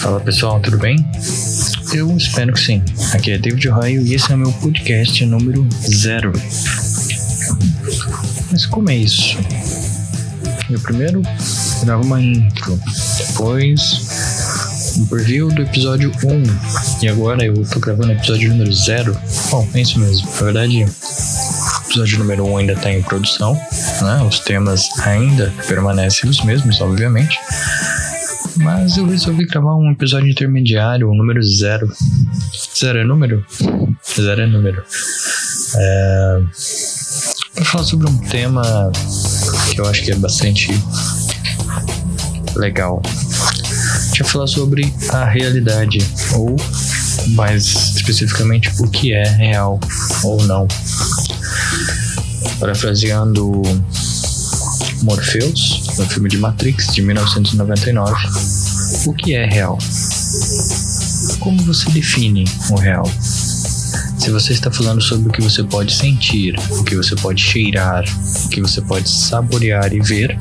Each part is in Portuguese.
Fala pessoal, tudo bem? Eu espero que sim. Aqui é David Raio e esse é o meu podcast número zero. Mas como é isso? Eu primeiro gravo uma intro, depois um preview do episódio 1 e agora eu tô gravando o episódio número 0. Bom, é isso mesmo. Na verdade, o episódio número 1 ainda tá em produção, né? Os temas ainda permanecem os mesmos, obviamente. Mas eu resolvi gravar um episódio intermediário, o número 0. Zero é número? Zero é número. É... Vou falar sobre um tema que eu acho que é bastante legal. Deixa eu falar sobre a realidade, ou mais especificamente o que é real ou não. Parafraseando Morpheus, no filme de Matrix de 1999, o que é real? Como você define o real? Se você está falando sobre o que você pode sentir, o que você pode cheirar, o que você pode saborear e ver,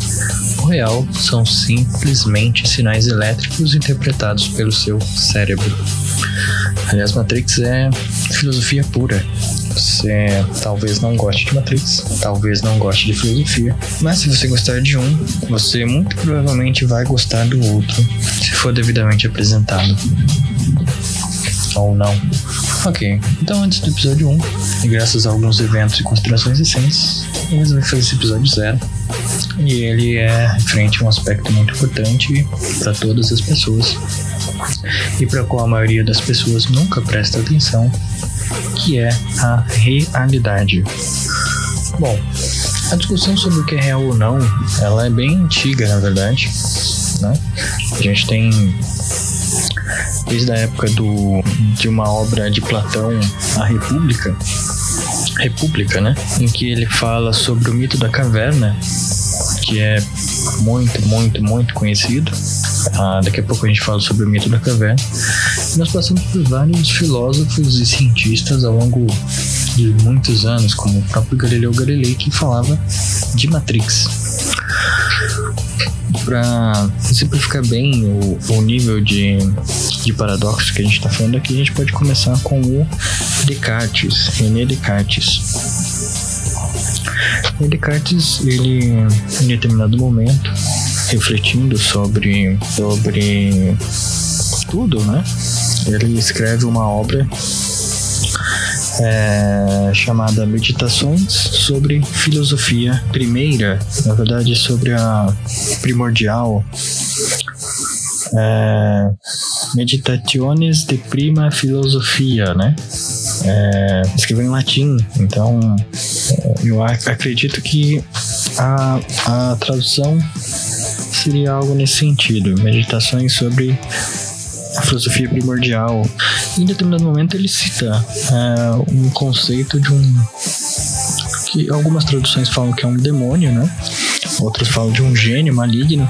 o real são simplesmente sinais elétricos interpretados pelo seu cérebro. Aliás, Matrix é filosofia pura. Você talvez não goste de Matrix, talvez não goste de filosofia, mas se você gostar de um, você muito provavelmente vai gostar do outro, se for devidamente apresentado. Ou não. Ok, então antes do episódio 1, e graças a alguns eventos e considerações recentes, eu resolvi fazer esse episódio zero. E ele é referente a um aspecto muito importante para todas as pessoas e para qual a maioria das pessoas nunca presta atenção, que é a realidade. Bom, a discussão sobre o que é real ou não, ela é bem antiga, na verdade. Né? A gente tem desde a época do, de uma obra de Platão, A República, República, né? Em que ele fala sobre o mito da caverna, que é muito, muito, muito conhecido. Ah, daqui a pouco a gente fala sobre o mito da caverna. Nós passamos por vários filósofos e cientistas ao longo de muitos anos, como o próprio Galileu Galilei, que falava de Matrix. Para simplificar bem o, o nível de, de paradoxo que a gente está falando aqui, a gente pode começar com o Descartes, René Descartes. Descartes, ele, em determinado momento, refletindo sobre, sobre tudo, né? Ele escreve uma obra é, chamada Meditações sobre Filosofia Primeira, na verdade sobre a primordial é, Meditationes de Prima Filosofia, né? É, escreveu em latim, então eu acredito que a, a tradução seria algo nesse sentido, meditações sobre a filosofia primordial. Em determinado momento ele cita é, um conceito de um que algumas traduções falam que é um demônio, né? Outras falam de um gênio maligno.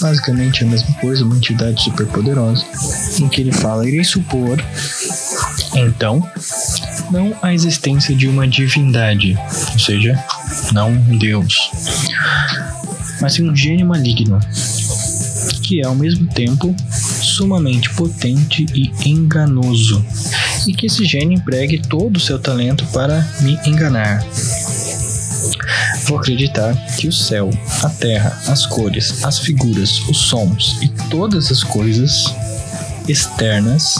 Basicamente a mesma coisa, uma entidade superpoderosa. Em que ele fala: irei supor, então, não a existência de uma divindade, ou seja, não Deus, mas sim um gênio maligno, que é ao mesmo tempo sumamente potente e enganoso, e que esse gênio empregue todo o seu talento para me enganar. Vou acreditar que o céu, a terra, as cores, as figuras, os sons e todas as coisas externas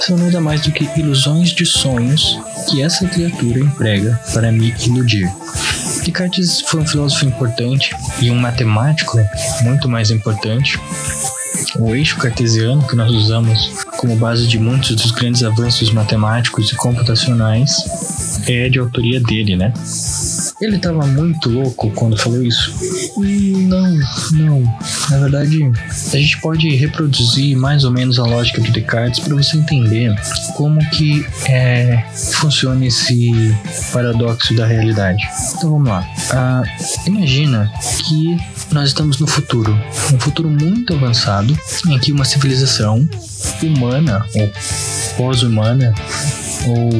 são nada mais do que ilusões de sonhos que essa criatura emprega para me iludir. Descartes foi um filósofo importante e um matemático muito mais importante. O eixo cartesiano que nós usamos como base de muitos dos grandes avanços matemáticos e computacionais é de autoria dele, né? Ele estava muito louco quando falou isso? Não, não. Na verdade, a gente pode reproduzir mais ou menos a lógica do Descartes para você entender como que é, funciona esse paradoxo da realidade. Então vamos lá. Ah, imagina que nós estamos no futuro, um futuro muito avançado, em que uma civilização humana ou pós-humana ou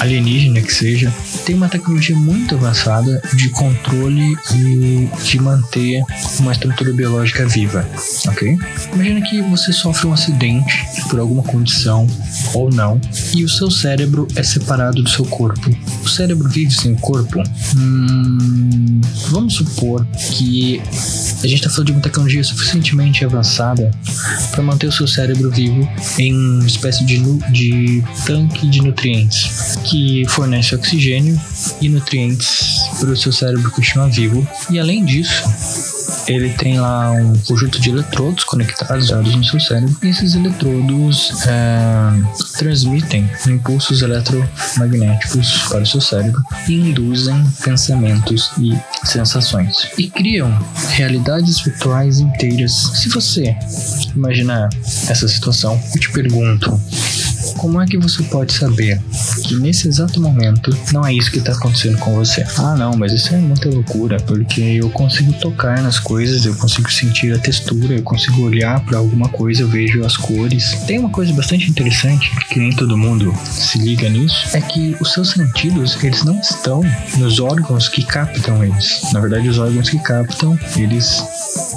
alienígena que seja, tem uma tecnologia muito avançada de controle e de manter uma estrutura biológica viva, ok? Imagina que você sofre um acidente por alguma condição ou não e o seu cérebro é separado do seu corpo. O cérebro vive sem o corpo? Hum, vamos supor que a gente está falando de uma tecnologia suficientemente avançada para manter o seu cérebro vivo em uma espécie de, de tanque de nutrientes que fornece oxigênio e nutrientes para o seu cérebro continuar vivo. E além disso, ele tem lá um conjunto de eletrodos conectados no seu cérebro e esses eletrodos é, transmitem impulsos eletromagnéticos para o seu cérebro e induzem pensamentos e sensações e criam realidades virtuais inteiras. Se você imaginar essa situação, eu te pergunto, como é que você pode saber que nesse exato momento não é isso que está acontecendo com você? Ah, não, mas isso é muita loucura, porque eu consigo tocar nas coisas, eu consigo sentir a textura, eu consigo olhar para alguma coisa, eu vejo as cores. Tem uma coisa bastante interessante que nem todo mundo se liga nisso, é que os seus sentidos, eles não estão nos órgãos que captam eles. Na verdade, os órgãos que captam, eles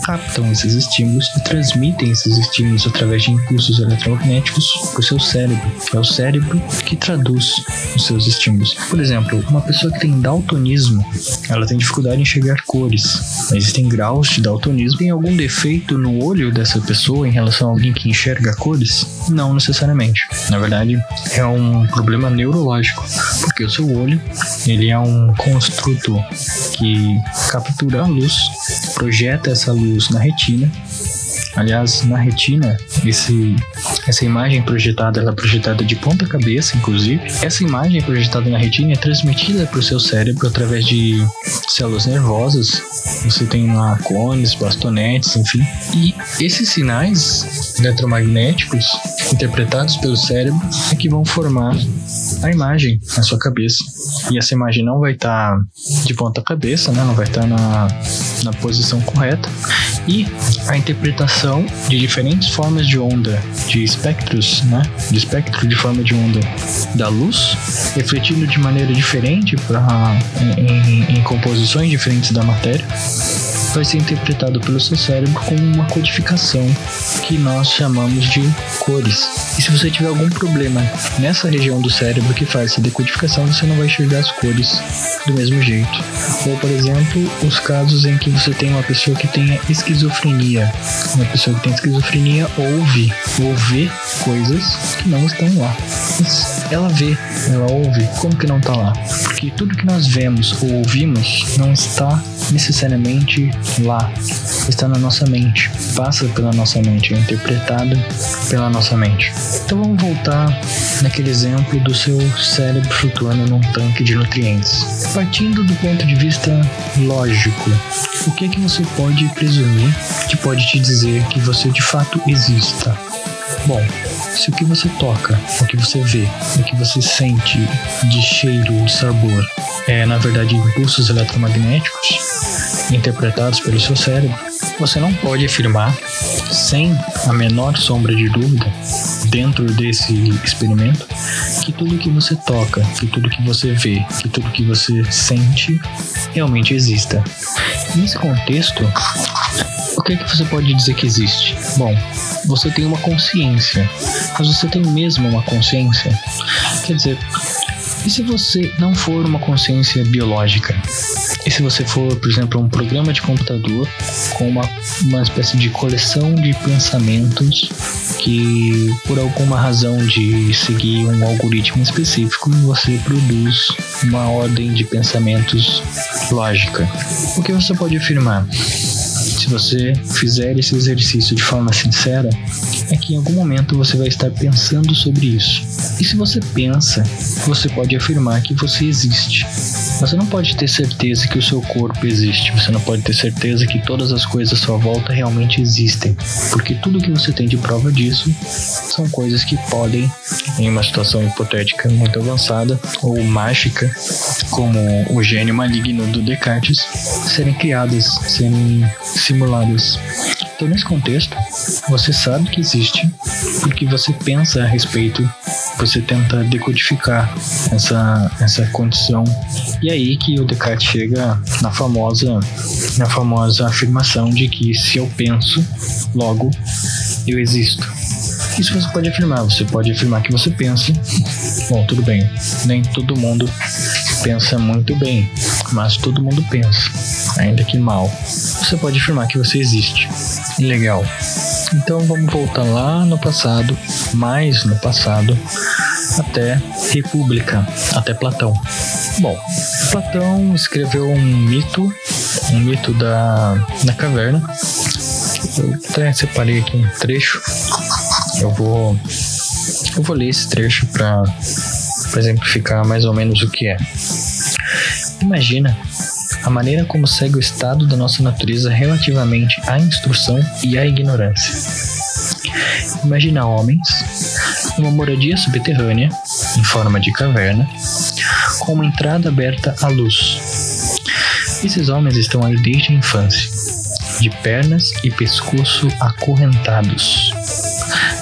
captam esses estímulos e transmitem esses estímulos através de impulsos eletromagnéticos para o seu cérebro. É o cérebro que traduz os seus estímulos. Por exemplo, uma pessoa que tem daltonismo, ela tem dificuldade em enxergar cores. Existem graus de daltonismo. Tem algum defeito no olho dessa pessoa em relação a alguém que enxerga cores? Não necessariamente. Na verdade, é um problema neurológico, porque o seu olho ele é um construto que captura a luz, projeta essa luz na retina Aliás, na retina, esse, essa imagem projetada, ela é projetada de ponta cabeça, inclusive. Essa imagem projetada na retina é transmitida para o seu cérebro através de células nervosas. Você tem lá cones, bastonetes, enfim. E esses sinais eletromagnéticos interpretados pelo cérebro é que vão formar a imagem na sua cabeça. E essa imagem não vai estar tá de ponta cabeça, né? não vai estar tá na, na posição correta. E a interpretação de diferentes formas de onda, de espectros, né? de espectro de forma de onda da luz, refletindo de maneira diferente pra, em, em, em composições diferentes da matéria vai ser interpretado pelo seu cérebro como uma codificação que nós chamamos de cores. E se você tiver algum problema nessa região do cérebro que faz essa decodificação, você não vai enxergar as cores do mesmo jeito. Ou, por exemplo, os casos em que você tem uma pessoa que tenha esquizofrenia. Uma pessoa que tem esquizofrenia ouve ou vê coisas que não estão lá. Mas ela vê, ela ouve, como que não está lá? Porque tudo que nós vemos ou ouvimos não está necessariamente lá, está na nossa mente, passa pela nossa mente, é interpretado pela nossa mente. Então vamos voltar naquele exemplo do seu cérebro flutuando num tanque de nutrientes. Partindo do ponto de vista lógico, o que é que você pode presumir que pode te dizer que você de fato exista? Bom, se o que você toca, o que você vê, o que você sente de cheiro, de sabor, é na verdade impulsos eletromagnéticos interpretados pelo seu cérebro, você não pode afirmar, sem a menor sombra de dúvida, dentro desse experimento, que tudo que você toca, que tudo que você vê, que tudo que você sente realmente exista. Nesse contexto, o que, é que você pode dizer que existe? Bom, você tem uma consciência, mas você tem mesmo uma consciência? Quer dizer, e se você não for uma consciência biológica? E se você for, por exemplo, um programa de computador com uma, uma espécie de coleção de pensamentos que, por alguma razão de seguir um algoritmo específico, você produz uma ordem de pensamentos lógica? O que você pode afirmar? Se você fizer esse exercício de forma sincera, é que em algum momento você vai estar pensando sobre isso. E se você pensa, você pode afirmar que você existe. Você não pode ter certeza que o seu corpo existe, você não pode ter certeza que todas as coisas à sua volta realmente existem, porque tudo que você tem de prova disso são coisas que podem, em uma situação hipotética muito avançada ou mágica, como o gênio maligno do Descartes, serem criadas, serem simuladas. Então, nesse contexto, você sabe que existe porque você pensa a respeito, você tenta decodificar essa, essa condição. E aí que o Descartes chega na famosa, na famosa afirmação de que se eu penso, logo eu existo. Isso você pode afirmar, você pode afirmar que você pensa. Bom, tudo bem, nem todo mundo pensa muito bem, mas todo mundo pensa, ainda que mal. Você pode afirmar que você existe. Legal. Então vamos voltar lá no passado, mais no passado, até República, até Platão. Bom, Platão escreveu um mito, um mito da, da caverna. Eu até separei aqui um trecho. Eu vou, eu vou ler esse trecho para exemplificar mais ou menos o que é. Imagina a maneira como segue o estado da nossa natureza relativamente à instrução e à ignorância. Imagina homens numa moradia subterrânea, em forma de caverna, com uma entrada aberta à luz. Esses homens estão aí desde a infância, de pernas e pescoço acorrentados,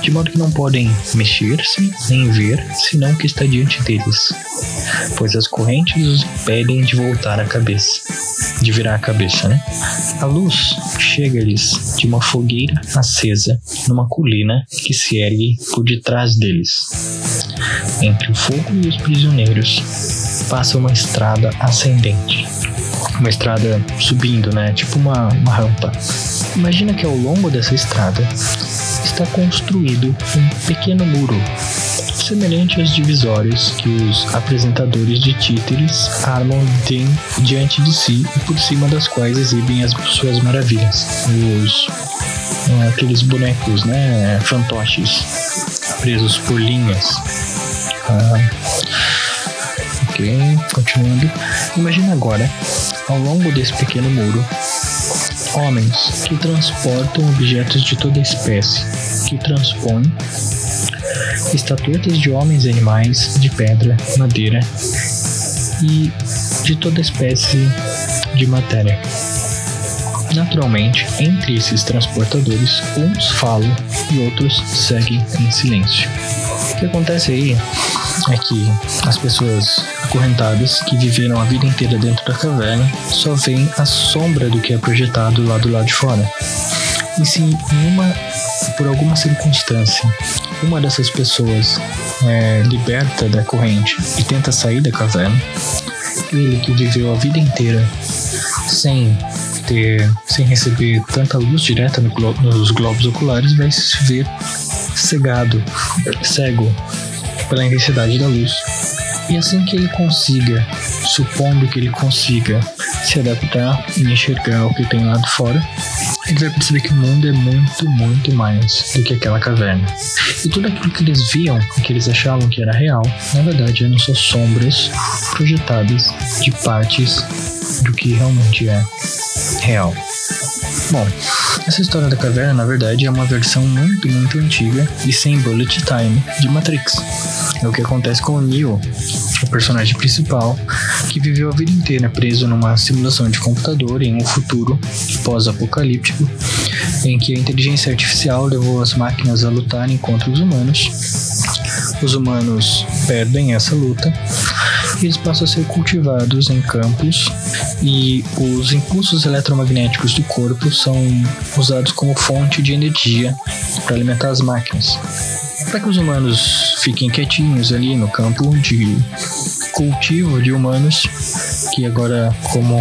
de modo que não podem mexer-se nem ver senão o que está diante deles, pois as correntes os impedem de voltar a cabeça, de virar a cabeça, né? A luz chega-lhes de uma fogueira acesa numa colina que se ergue por detrás deles. Entre o fogo e os prisioneiros passa uma estrada ascendente. Uma estrada subindo, né? Tipo uma, uma rampa. Imagina que ao longo dessa estrada está construído um pequeno muro, semelhante às divisórias que os apresentadores de títeres armam de, diante de si e por cima das quais exibem as suas maravilhas. Os é, aqueles bonecos, né, fantoches presos por linhas. Ah, ok, continuando. Imagina agora, ao longo desse pequeno muro, homens que transportam objetos de toda espécie, que transpõem estatuetas de homens e animais de pedra, madeira e de toda espécie de matéria. Naturalmente, entre esses transportadores, uns falam e outros seguem em silêncio. O que acontece aí é que as pessoas acorrentadas que viveram a vida inteira dentro da caverna só veem a sombra do que é projetado lá do lado de fora. E se uma, por alguma circunstância, uma dessas pessoas é liberta da corrente e tenta sair da caverna, ele que viveu a vida inteira sem ter, sem receber tanta luz direta no glo nos globos oculares, vai se ver cegado, cego pela intensidade da luz. E assim que ele consiga, supondo que ele consiga se adaptar e enxergar o que tem lá de fora, ele vai perceber que o mundo é muito, muito mais do que aquela caverna. E tudo aquilo que eles viam, que eles achavam que era real, na verdade eram só sombras projetadas de partes do que realmente é real. Bom, essa história da caverna, na verdade, é uma versão muito, muito antiga e sem bullet time de Matrix. É o que acontece com o Neo, o personagem principal, que viveu a vida inteira preso numa simulação de computador em um futuro pós-apocalíptico, em que a inteligência artificial levou as máquinas a lutarem contra os humanos. Os humanos perdem essa luta eles passam a ser cultivados em campos e os impulsos eletromagnéticos do corpo são usados como fonte de energia para alimentar as máquinas. Para que os humanos fiquem quietinhos ali no campo de cultivo de humanos, que agora, como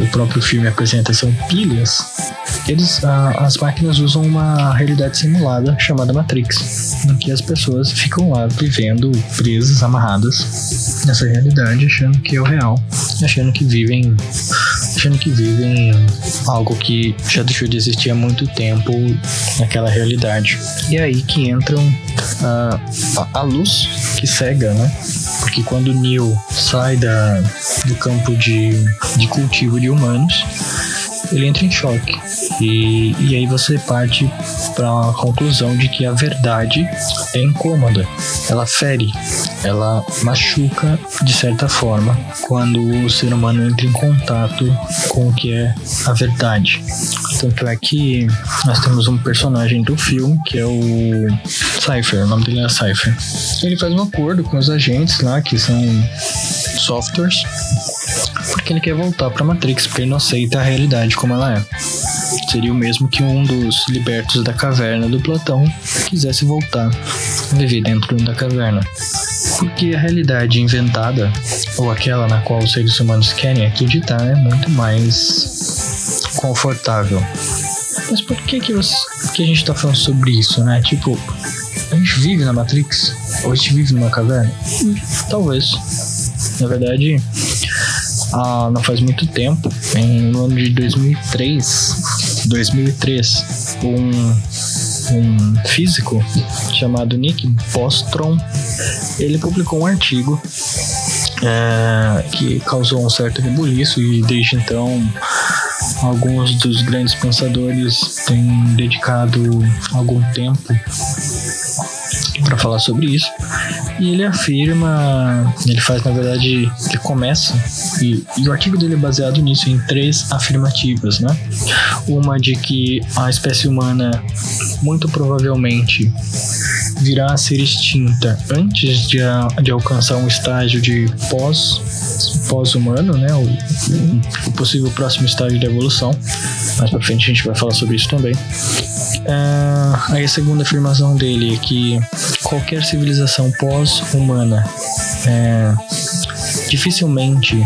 o próprio filme apresenta, são pilhas, eles, as máquinas usam uma realidade simulada chamada Matrix, em que as pessoas ficam lá vivendo presas, amarradas nessa realidade, achando que é o real, achando que vivem achando que vivem algo que já deixou de existir há muito tempo naquela realidade. E é aí que entram a, a, a luz que cega, né? Porque quando Neil sai da, do campo de, de cultivo de humanos, ele entra em choque. E, e aí você parte para a conclusão de que a verdade é incômoda, ela fere, ela machuca de certa forma quando o ser humano entra em contato com o que é a verdade. Tanto é que nós temos um personagem do filme que é o Cypher, o nome dele é Cypher. Ele faz um acordo com os agentes lá, que são softwares, porque ele quer voltar para Matrix, porque ele não aceita a realidade como ela é. Seria o mesmo que um dos libertos da caverna do Platão quisesse voltar a viver dentro da caverna. Porque a realidade inventada, ou aquela na qual os seres humanos querem acreditar, é muito mais confortável. Mas por que que, você, que a gente tá falando sobre isso, né? Tipo, a gente vive na Matrix? Ou a gente vive numa caverna? Talvez. Na verdade, ah, não faz muito tempo, em, no ano de 2003, 2003, um, um físico chamado Nick Bostrom, ele publicou um artigo é, que causou um certo rebuliço e desde então alguns dos grandes pensadores têm dedicado algum tempo para falar sobre isso. E ele afirma, ele faz na verdade, ele começa, e, e, o artigo dele é baseado nisso, em três afirmativas, né? Uma de que a espécie humana muito provavelmente virá a ser extinta antes de, a, de alcançar um estágio de pós pós-humano, né? O, o, possível próximo estágio da evolução. Mais pra frente a gente vai falar sobre isso também. Uh, aí a segunda afirmação dele é que qualquer civilização pós-humana é, dificilmente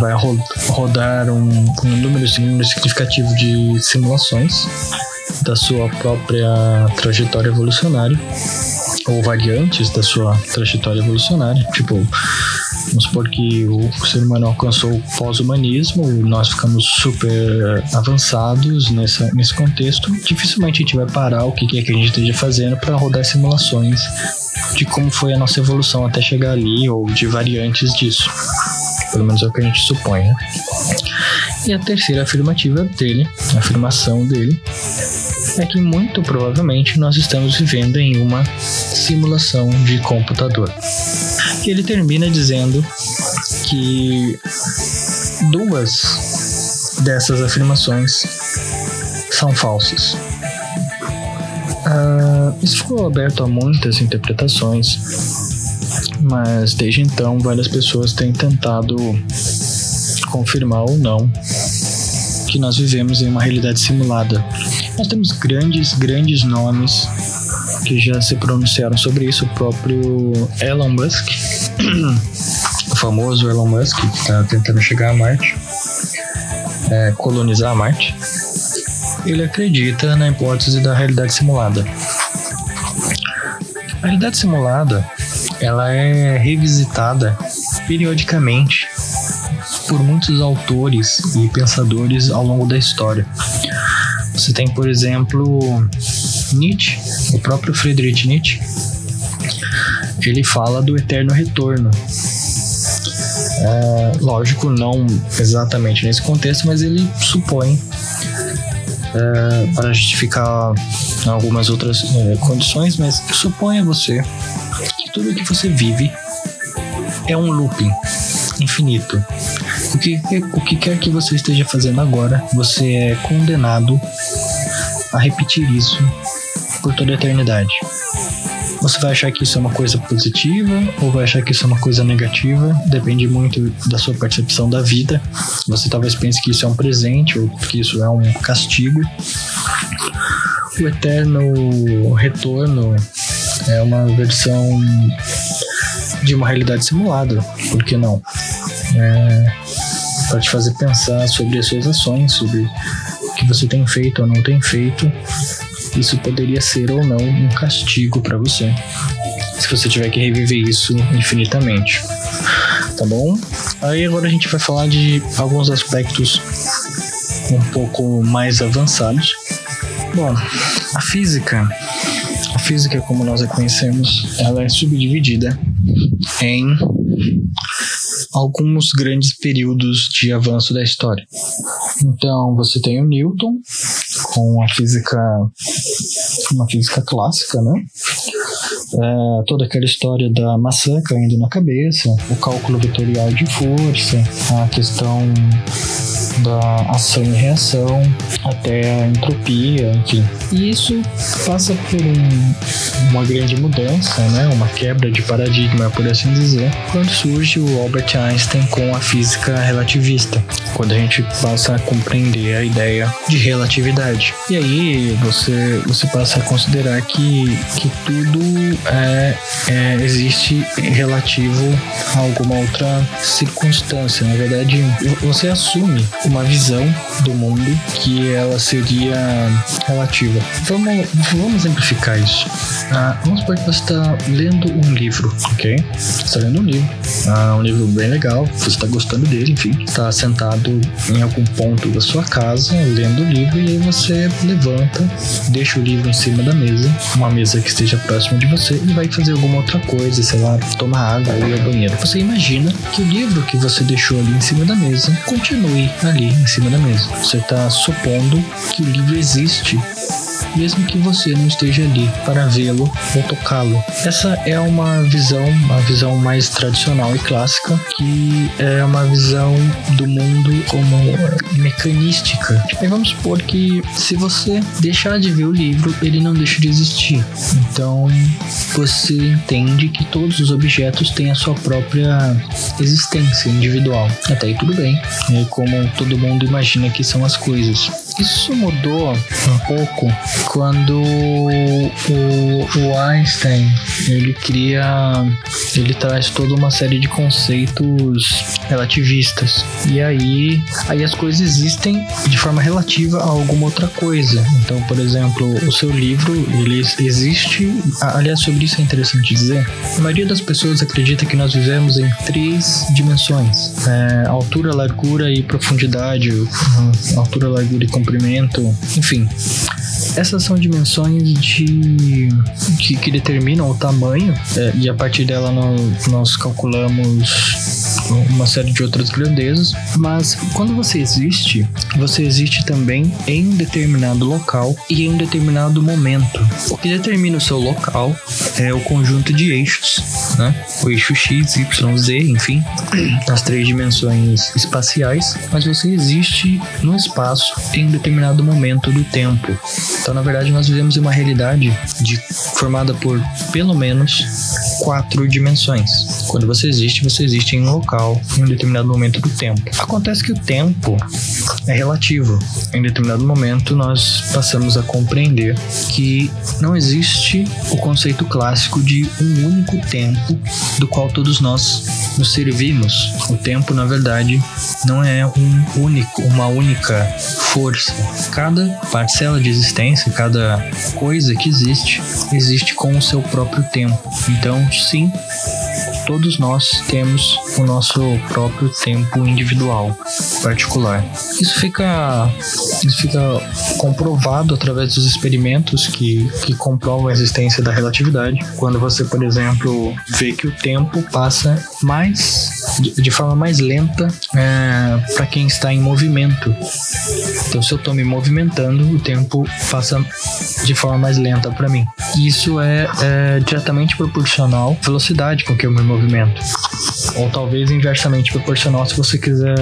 vai ro rodar um, um número significativo de simulações da sua própria trajetória evolucionária ou variantes da sua trajetória evolucionária. Tipo, Vamos supor que o ser humano alcançou o pós-humanismo, nós ficamos super avançados nessa, nesse contexto. Dificilmente a gente vai parar o que é que a gente esteja fazendo para rodar simulações de como foi a nossa evolução até chegar ali ou de variantes disso. Pelo menos é o que a gente supõe, né? E a terceira afirmativa dele, a afirmação dele, é que muito provavelmente nós estamos vivendo em uma simulação de computador. E ele termina dizendo que duas dessas afirmações são falsas. Uh, isso ficou aberto a muitas interpretações, mas desde então várias pessoas têm tentado confirmar ou não que nós vivemos em uma realidade simulada. Nós temos grandes, grandes nomes que já se pronunciaram sobre isso, o próprio Elon Musk, o famoso Elon Musk, que está tentando chegar a Marte, é, colonizar Marte, ele acredita na hipótese da realidade simulada. A realidade simulada ela é revisitada periodicamente por muitos autores e pensadores ao longo da história. Você tem, por exemplo, Nietzsche, o próprio Friedrich Nietzsche, ele fala do eterno retorno. É, lógico, não exatamente nesse contexto, mas ele supõe, é, para justificar algumas outras é, condições, mas suponha você que tudo que você vive é um looping infinito. O que, o que quer que você esteja fazendo agora, você é condenado a repetir isso por toda a eternidade. Você vai achar que isso é uma coisa positiva ou vai achar que isso é uma coisa negativa? Depende muito da sua percepção da vida. Você talvez pense que isso é um presente ou que isso é um castigo. O eterno retorno é uma versão de uma realidade simulada, por que não? É, para te fazer pensar sobre as suas ações, sobre o que você tem feito ou não tem feito isso poderia ser ou não um castigo para você, se você tiver que reviver isso infinitamente. Tá bom? Aí agora a gente vai falar de alguns aspectos um pouco mais avançados. Bom, a física, a física como nós a conhecemos, ela é subdividida em alguns grandes períodos de avanço da história. Então, você tem o Newton, com a física uma física clássica, né? É, toda aquela história da maçã caindo na cabeça, o cálculo vetorial de força, a questão da ação e reação até a entropia, enfim. E isso passa por um, uma grande mudança, né? uma quebra de paradigma, por assim dizer, quando surge o Albert Einstein com a física relativista, quando a gente passa a compreender a ideia de relatividade. E aí você, você passa a considerar que, que tudo é, é, existe relativo a alguma outra circunstância. Na verdade, você assume uma visão do mundo que ela seria relativa. Vamos, vamos exemplificar isso. Ah, vamos supor que você está lendo um livro, ok? Você está lendo um livro, ah, um livro bem legal, você está gostando dele, enfim. Está sentado em algum ponto da sua casa lendo o livro e aí você levanta, deixa o livro em cima da mesa, uma mesa que esteja próxima de você e vai fazer alguma outra coisa, sei lá, tomar água ou ir ao banheiro. Você imagina que o livro que você deixou ali em cima da mesa continue ali em cima da mesa. Você está supondo que o livro existe mesmo que você não esteja ali para vê-lo ou tocá-lo. Essa é uma visão, uma visão mais tradicional e clássica, que é uma visão do mundo como mecanística. E vamos supor que se você deixar de ver o livro, ele não deixa de existir. Então você entende que todos os objetos têm a sua própria existência individual. Até aí tudo bem. É como todo mundo imagina que são as coisas. Isso mudou um pouco quando o, o Einstein ele cria, ele traz toda uma série de conceitos relativistas e aí, aí as coisas existem de forma relativa a alguma outra coisa. Então, por exemplo, o seu livro ele existe, aliás sobre isso é interessante dizer. A maioria das pessoas acredita que nós vivemos em três dimensões: é, altura, largura e profundidade, altura, largura e comprimento, enfim. Essas são dimensões de que, que determinam o tamanho é, e a partir dela nós, calculamos uma série de outras grandezas, mas quando você existe, você existe também em determinado local e em determinado momento. O que determina o seu local é o conjunto de eixos, né? O eixo X, Y, Z, enfim, as três dimensões espaciais, mas você existe no espaço em determinado momento do tempo. Então, na verdade, nós vivemos em uma realidade de, formada por pelo menos quatro dimensões. Quando você existe, você existe em um local, em um determinado momento do tempo. Acontece que o tempo é relativo. Em determinado momento, nós passamos a compreender que não existe o conceito clássico de um único tempo do qual todos nós nos servimos. O tempo, na verdade, não é um único, uma única força. Cada parcela de existência, cada coisa que existe, existe com o seu próprio tempo. Então, sim, todos nós temos o nosso próprio tempo individual, particular. Isso fica, isso fica comprovado através dos experimentos que, que comprovam a existência da relatividade. Quando você, por exemplo, vê que o tempo passa mais de, forma mais lenta é, para quem está em movimento. Então, se eu estou me movimentando, o tempo passa de forma mais lenta para mim. Isso é, é diretamente proporcional à velocidade com que eu me movimento ou talvez inversamente proporcional se você quiser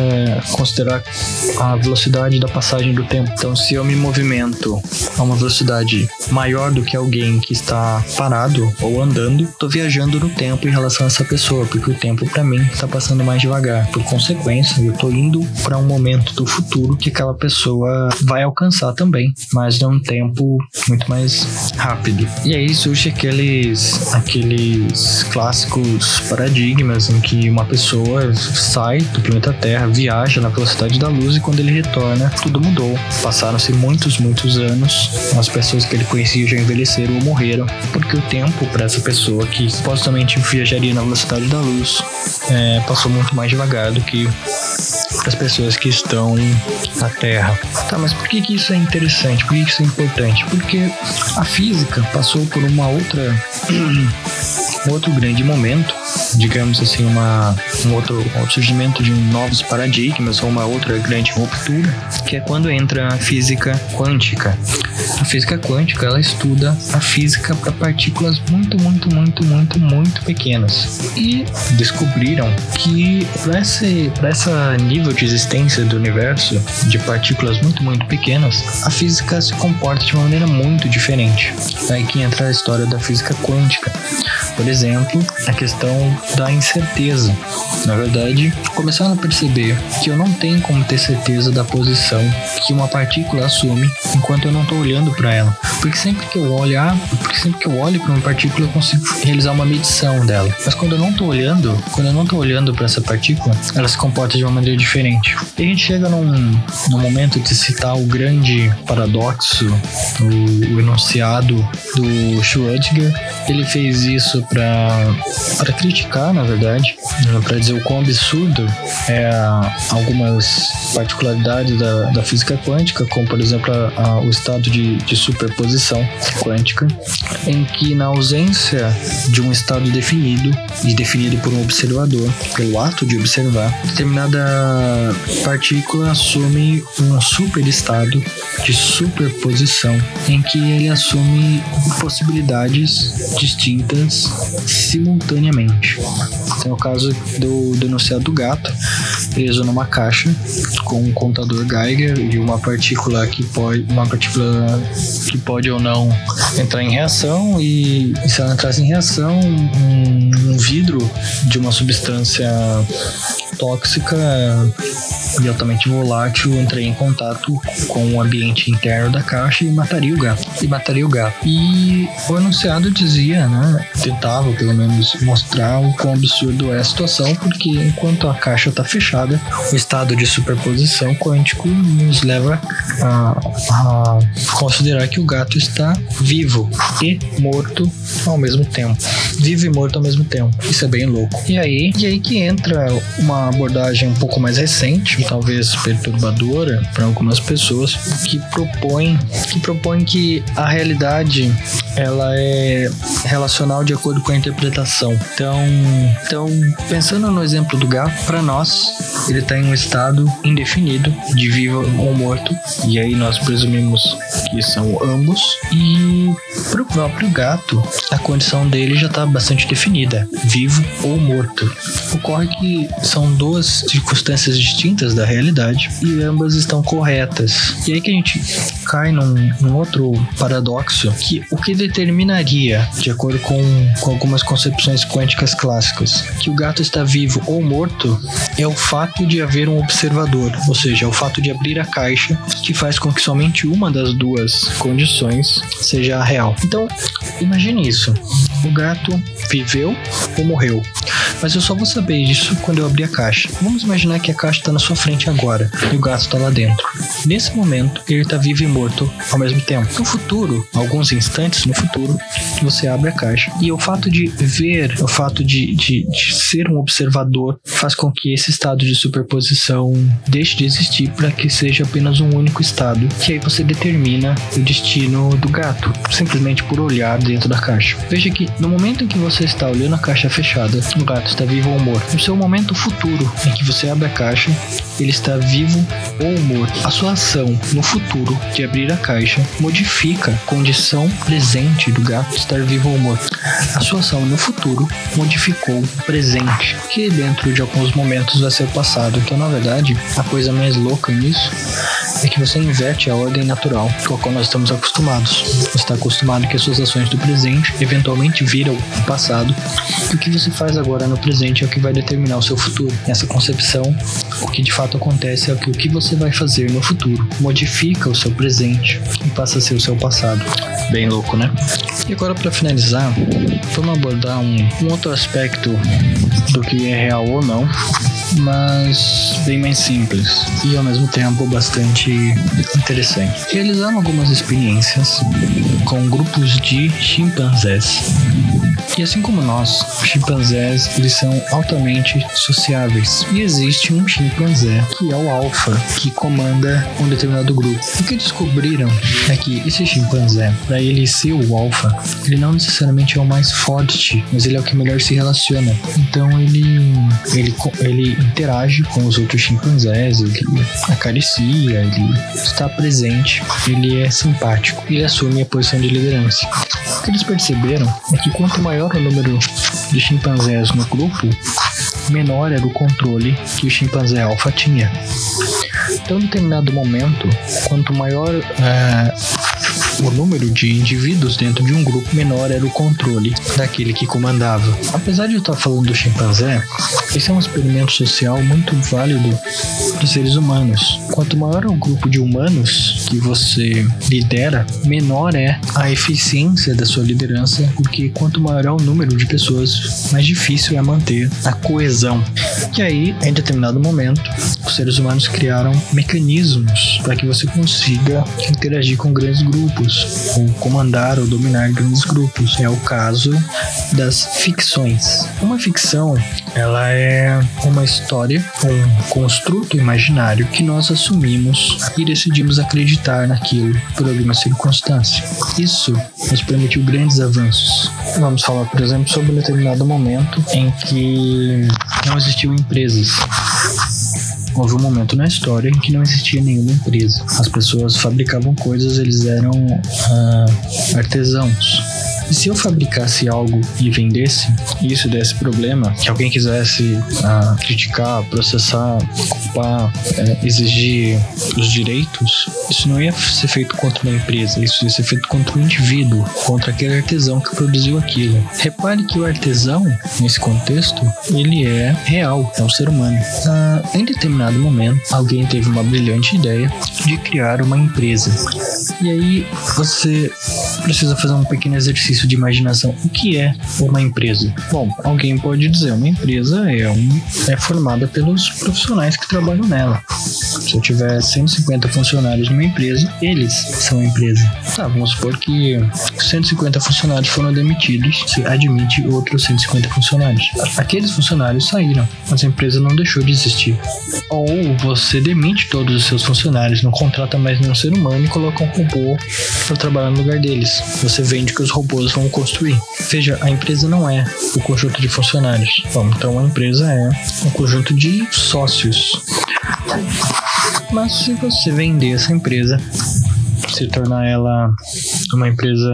considerar a velocidade da passagem do tempo. Então, se eu me movimento a uma velocidade maior do que alguém que está parado ou andando, estou viajando no tempo em relação a essa pessoa, porque o tempo para mim está passando mais devagar. Por consequência, eu estou indo para um momento do futuro que aquela pessoa vai alcançar também, mas num tempo muito mais rápido. E aí surge aqueles aqueles clássicos paradigmas em que uma pessoa sai do planeta Terra, viaja na velocidade da luz e quando ele retorna, tudo mudou. Passaram-se muitos, muitos anos, as pessoas que ele conhecia já envelheceram ou morreram, porque o tempo para essa pessoa que supostamente viajaria na velocidade da luz é, passou muito mais devagar do que as pessoas que estão na Terra. Tá, mas por que, que isso é interessante? Por que, que isso é importante? Porque a física passou por uma outra um outro grande momento, digamos assim, uma, um, outro, um surgimento de novos paradigmas ou uma outra grande ruptura, que é quando entra a física quântica. A física quântica ela estuda a física para partículas muito, muito, muito, muito, muito pequenas e descobriram que para esse, para essa nível de existência do universo de partículas muito, muito pequenas, a física se comporta de uma maneira muito diferente. Aí que entra a história da física quântica. Por exemplo, a questão da incerteza. Na verdade, começaram a perceber que eu não tenho como ter certeza da posição que uma partícula assume enquanto eu não estou olhando para ela. Porque sempre que eu olhar, porque sempre que eu olho para uma partícula, eu consigo realizar uma medição dela. Mas quando eu não estou olhando, quando eu não estou olhando para essa partícula, ela se comporta de uma maneira diferente. E a gente chega num, num momento de citar o grande paradoxo, o, o enunciado do Schrödinger. Ele fez isso para criticar, na verdade, para dizer o quão absurdo é algumas particularidades da, da física quântica, como por exemplo a, a, o estado de, de superposição quântica, em que na ausência de um estado definido e definido por um observador, pelo ato de observar, determinada partícula assume um superestado de superposição em que ele assume possibilidades distintas simultaneamente. Tem o caso do, do enunciado do gato, preso numa caixa com um contador Geiger e uma partícula que pode, uma partícula que pode ou não entrar em reação e, se ela entrasse em reação, um, um vidro de uma substância tóxica e altamente volátil entrei em contato com o ambiente interno da caixa e mataria o gato. E mataria o gato. E o anunciado dizia, né? Tentava pelo menos mostrar o quão absurdo é a situação, porque enquanto a caixa está fechada, o estado de superposição quântico nos leva a, a considerar que o gato está vivo e morto ao mesmo tempo. Vivo e morto ao mesmo tempo. Isso é bem louco. E aí, e aí que entra uma abordagem um pouco mais recente, talvez perturbadora para algumas pessoas, que propõe que propõe que a realidade ela é relacional de acordo com a interpretação. Então, então pensando no exemplo do gato, para nós ele está em um estado indefinido de vivo ou morto, e aí nós presumimos que são ambos. E para o próprio gato, a condição dele já está bastante definida, vivo ou morto. Ocorre que são duas circunstâncias distintas da realidade e ambas estão corretas. E aí que a gente cai num, num outro paradoxo que o que determinaria, de acordo com, com algumas concepções quânticas clássicas, que o gato está vivo ou morto é o fato de haver um observador, ou seja, é o fato de abrir a caixa que faz com que somente uma das duas condições seja real. Então, imagine isso: o gato viveu ou morreu. Mas eu só vou saber isso quando eu abrir a caixa. Vamos imaginar que a caixa está na sua frente agora e o gato está lá dentro. Nesse momento, ele está vivo e morto ao mesmo tempo. No futuro, alguns instantes no futuro, você abre a caixa e o fato de ver, o fato de, de, de ser um observador, faz com que esse estado de superposição deixe de existir para que seja apenas um único estado, que aí você determina o destino do gato, simplesmente por olhar dentro da caixa. Veja que no momento em que você está olhando a caixa fechada, o gato está vivo ou morto. No seu momento futuro, em que você abre a caixa, ele está vivo ou morto. A sua ação no futuro de abrir a caixa modifica a condição presente do gato estar vivo ou morto. A sua ação no futuro modificou o presente, que dentro de alguns momentos vai ser o passado. Então, na verdade, a coisa mais louca nisso é que você inverte a ordem natural com a qual nós estamos acostumados. Você está acostumado que as suas ações do presente eventualmente viram o passado, e o que você faz agora no presente é o que vai determinar o seu futuro. Nessa concepção, o que de fato acontece é que o que você vai fazer no futuro modifica o seu presente e passa a ser o seu passado. Bem louco, né? E agora, para finalizar, vamos abordar um, um outro aspecto do que é real ou não mas bem mais simples e ao mesmo tempo bastante interessante. Realizando algumas experiências com grupos de chimpanzés E assim como nós, chimpanzés eles são altamente sociáveis. E existe um chimpanzé que é o alfa, que comanda um determinado grupo. O que descobriram é que esse chimpanzé, para ele ser o alfa, ele não necessariamente é o mais forte, mas ele é o que melhor se relaciona. Então ele ele, ele interage com os outros chimpanzés, ele acaricia, ele está presente, ele é simpático, ele assume a posição de liderança. O que eles perceberam é que quanto maior o número de chimpanzés no grupo, menor era o controle que o chimpanzé alfa tinha. Então, em determinado momento, quanto maior uh, o número de indivíduos dentro de um grupo, menor era o controle daquele que comandava. Apesar de eu estar falando do chimpanzé, esse é um experimento social muito válido dos seres humanos. Quanto maior é o grupo de humanos que você lidera, menor é a eficiência da sua liderança, porque quanto maior é o número de pessoas, mais difícil é manter a coesão. E aí, em determinado momento, os seres humanos criaram mecanismos para que você consiga interagir com grandes grupos, ou comandar ou dominar grandes grupos. É o caso das ficções. Uma ficção, ela é uma história, um construto imaginário que nós assumimos e decidimos acreditar naquilo por alguma circunstância. Isso nos permitiu grandes avanços. Vamos falar, por exemplo, sobre um determinado momento em que não existiam empresas houve um momento na história em que não existia nenhuma empresa. As pessoas fabricavam coisas, eles eram uh, artesãos. Se eu fabricasse algo e vendesse, e isso desse problema, que alguém quisesse ah, criticar, processar, ocupar, é, exigir os direitos, isso não ia ser feito contra uma empresa, isso ia ser feito contra um indivíduo, contra aquele artesão que produziu aquilo. Repare que o artesão, nesse contexto, ele é real, é um ser humano. Ah, em determinado momento, alguém teve uma brilhante ideia de criar uma empresa. E aí você precisa fazer um pequeno exercício de imaginação. O que é uma empresa? Bom, alguém pode dizer, uma empresa é, um, é formada pelos profissionais que trabalham nela. Se eu tiver 150 funcionários numa empresa, eles são a empresa. Tá, vamos supor que 150 funcionários foram demitidos, se admite outros 150 funcionários. Aqueles funcionários saíram, mas a empresa não deixou de existir. Ou você demite todos os seus funcionários, não contrata mais nenhum ser humano e coloca um robô para trabalhar no lugar deles. Você vende que os robôs vão construir. Veja, a empresa não é o conjunto de funcionários. Bom, então a empresa é um conjunto de sócios. Mas se você vender essa empresa se tornar ela uma empresa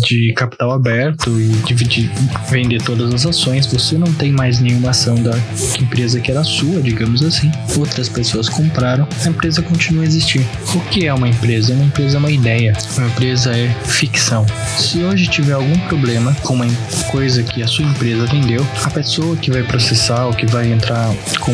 de capital aberto e dividir, vender todas as ações, você não tem mais nenhuma ação da empresa que era sua, digamos assim. Outras pessoas compraram, a empresa continua a existir. O que é uma empresa? Uma empresa é uma ideia, uma empresa é ficção. Se hoje tiver algum problema com uma coisa que a sua empresa vendeu, a pessoa que vai processar ou que vai entrar com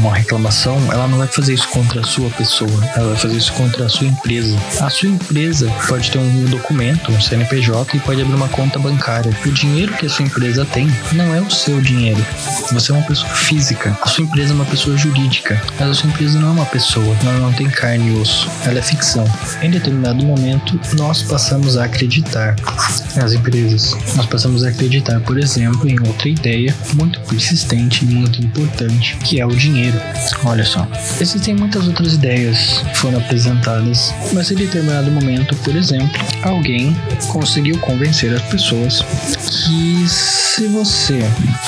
uma reclamação, ela não vai fazer isso contra a sua pessoa, ela vai fazer isso contra a sua empresa. A sua empresa pode ter um documento, um CNPJ e pode abrir uma conta bancária. O dinheiro que a sua empresa tem não é o seu dinheiro. Você é uma pessoa física. A sua empresa é uma pessoa jurídica. Mas a sua empresa não é uma pessoa. Ela não tem carne e osso. Ela é ficção. Em determinado momento, nós passamos a acreditar nas empresas. Nós passamos a acreditar, por exemplo, em outra ideia muito persistente e muito importante, que é o dinheiro. Olha só. Existem muitas outras ideias que foram apresentadas mas em determinado momento, por exemplo, alguém conseguiu convencer as pessoas que se você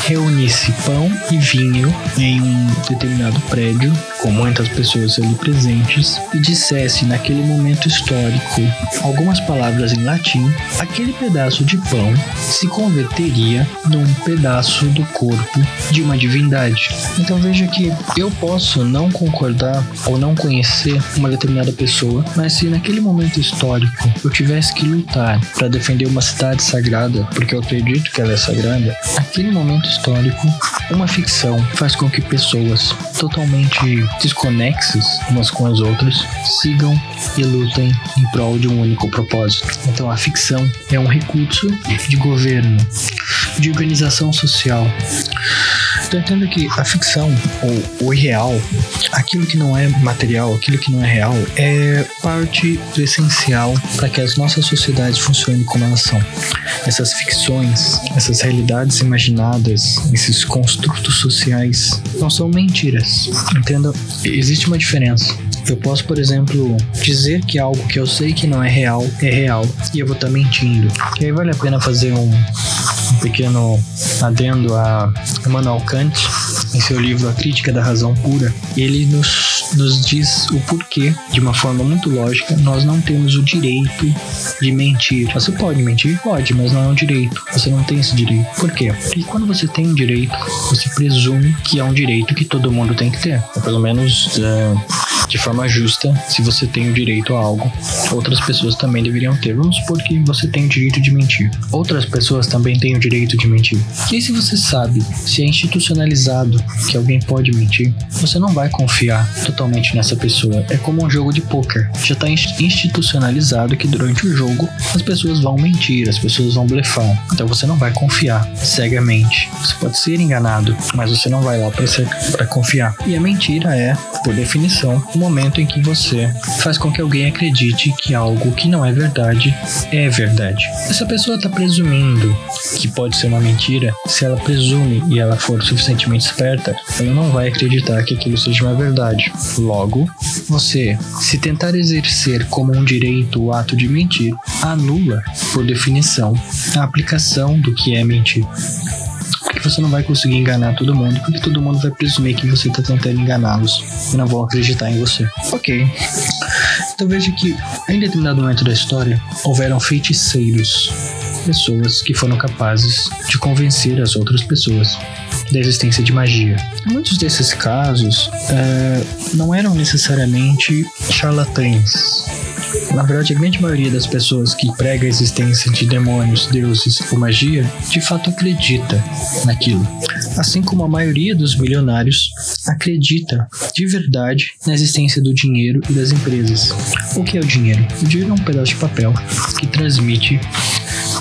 reunisse pão e vinho em um determinado prédio, com muitas pessoas ali presentes, e dissesse naquele momento histórico algumas palavras em latim, aquele pedaço de pão se converteria num pedaço do corpo de uma divindade. Então veja que eu posso não concordar ou não conhecer uma determinada pessoa, mas se naquele momento histórico eu tivesse que lutar para defender uma cidade sagrada, porque eu acredito que ela é sagrada, aquele momento histórico, uma ficção faz com que pessoas totalmente desconexas umas com as outras sigam e lutem em prol de um único propósito. Então a ficção é um recurso de governo, de organização social. Então entenda que a ficção ou o irreal, aquilo que não é material, aquilo que não é real, é parte essencial para que as nossas sociedades funcionem como elas são. essas ficções, essas realidades imaginadas, esses construtos sociais não são mentiras. Entenda, existe uma diferença. Eu posso, por exemplo, dizer que algo que eu sei que não é real é real e eu vou estar tá mentindo. E aí vale a pena fazer um, um pequeno adendo a Emmanuel Kant em seu livro A Crítica da Razão Pura. Ele nos, nos diz o porquê, de uma forma muito lógica, nós não temos o direito de mentir. Você pode mentir? Pode, mas não é um direito. Você não tem esse direito. Por quê? Porque quando você tem um direito, você presume que é um direito que todo mundo tem que ter. Ou pelo menos. Uh de forma justa se você tem o direito a algo. Outras pessoas também deveriam ter. Vamos supor que você tem o direito de mentir. Outras pessoas também têm o direito de mentir. E se você sabe, se é institucionalizado que alguém pode mentir, você não vai confiar totalmente nessa pessoa. É como um jogo de poker. Já está institucionalizado que durante o jogo as pessoas vão mentir, as pessoas vão blefar. Então você não vai confiar cegamente. Você pode ser enganado, mas você não vai lá para confiar. E a mentira é, por definição, momento em que você faz com que alguém acredite que algo que não é verdade é verdade. Essa pessoa está presumindo que pode ser uma mentira, se ela presume e ela for suficientemente esperta, ela não vai acreditar que aquilo seja uma verdade. Logo, você, se tentar exercer como um direito o ato de mentir, anula, por definição, a aplicação do que é mentir que você não vai conseguir enganar todo mundo, porque todo mundo vai presumir que você está tentando enganá-los e não vão acreditar em você. Ok. Então veja que, em determinado momento da história, houveram feiticeiros, pessoas que foram capazes de convencer as outras pessoas da existência de magia. Muitos desses casos é, não eram necessariamente charlatães na verdade, a grande maioria das pessoas que prega a existência de demônios, deuses ou magia, de fato acredita naquilo. Assim como a maioria dos milionários acredita de verdade na existência do dinheiro e das empresas. O que é o dinheiro? O dinheiro é um pedaço de papel que transmite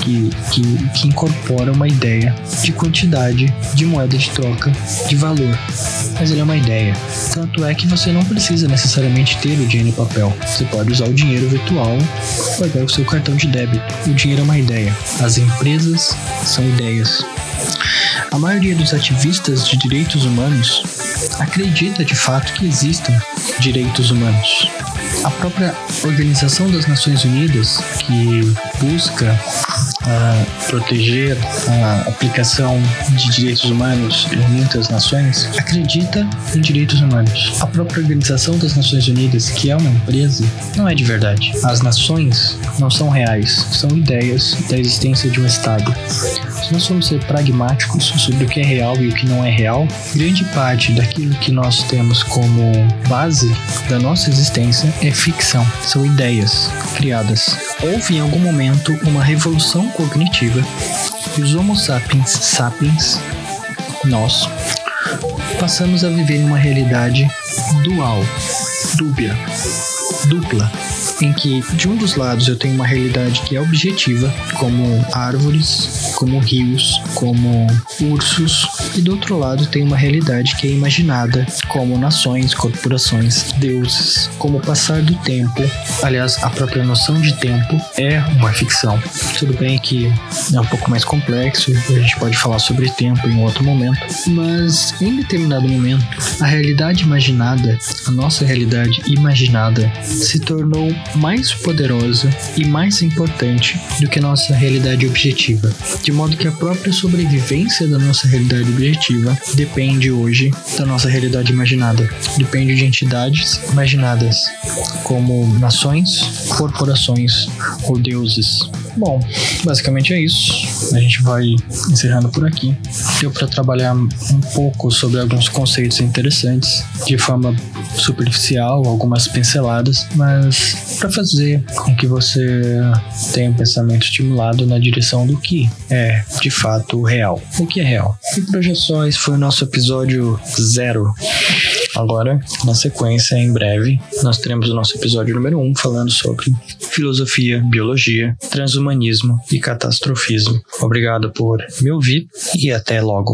que, que, que incorpora uma ideia de quantidade de moeda de troca de valor. Mas ele é uma ideia. Tanto é que você não precisa necessariamente ter o dinheiro em papel. Você pode usar o dinheiro virtual ou pegar o seu cartão de débito. O dinheiro é uma ideia. As empresas são ideias. A maioria dos ativistas de direitos humanos acredita de fato que existem direitos humanos. A própria Organização das Nações Unidas, que busca proteger a aplicação de direitos humanos em muitas nações, acredita em direitos humanos. A própria Organização das Nações Unidas, que é uma empresa, não é de verdade. As nações não são reais, são ideias da existência de um Estado. Se nós formos ser pragmáticos sobre o que é real e o que não é real, grande parte daquilo que nós temos como base da nossa existência é ficção, são ideias criadas. Houve em algum momento uma revolução cognitiva e os Homo sapiens sapiens, nós, passamos a viver em uma realidade dual, dúbia, dupla em que de um dos lados eu tenho uma realidade que é objetiva, como árvores, como rios, como ursos, e do outro lado tem uma realidade que é imaginada, como nações, corporações, deuses, como o passar do tempo. Aliás, a própria noção de tempo é uma ficção. Tudo bem que é um pouco mais complexo, a gente pode falar sobre tempo em outro momento, mas em determinado momento, a realidade imaginada, a nossa realidade imaginada, se tornou mais poderosa e mais importante do que nossa realidade objetiva, de modo que a própria sobrevivência da nossa realidade objetiva depende hoje da nossa realidade imaginada, depende de entidades imaginadas, como nações, corporações ou deuses. Bom, basicamente é isso. A gente vai encerrando por aqui. Deu para trabalhar um pouco sobre alguns conceitos interessantes de forma superficial, algumas pinceladas, mas para fazer com que você tenha um pensamento estimulado na direção do que é de fato real. O que é real? E projeções foi o nosso episódio zero. Agora, na sequência, em breve, nós teremos o nosso episódio número 1 um, falando sobre filosofia, biologia, transhumanismo e catastrofismo. Obrigado por me ouvir e até logo.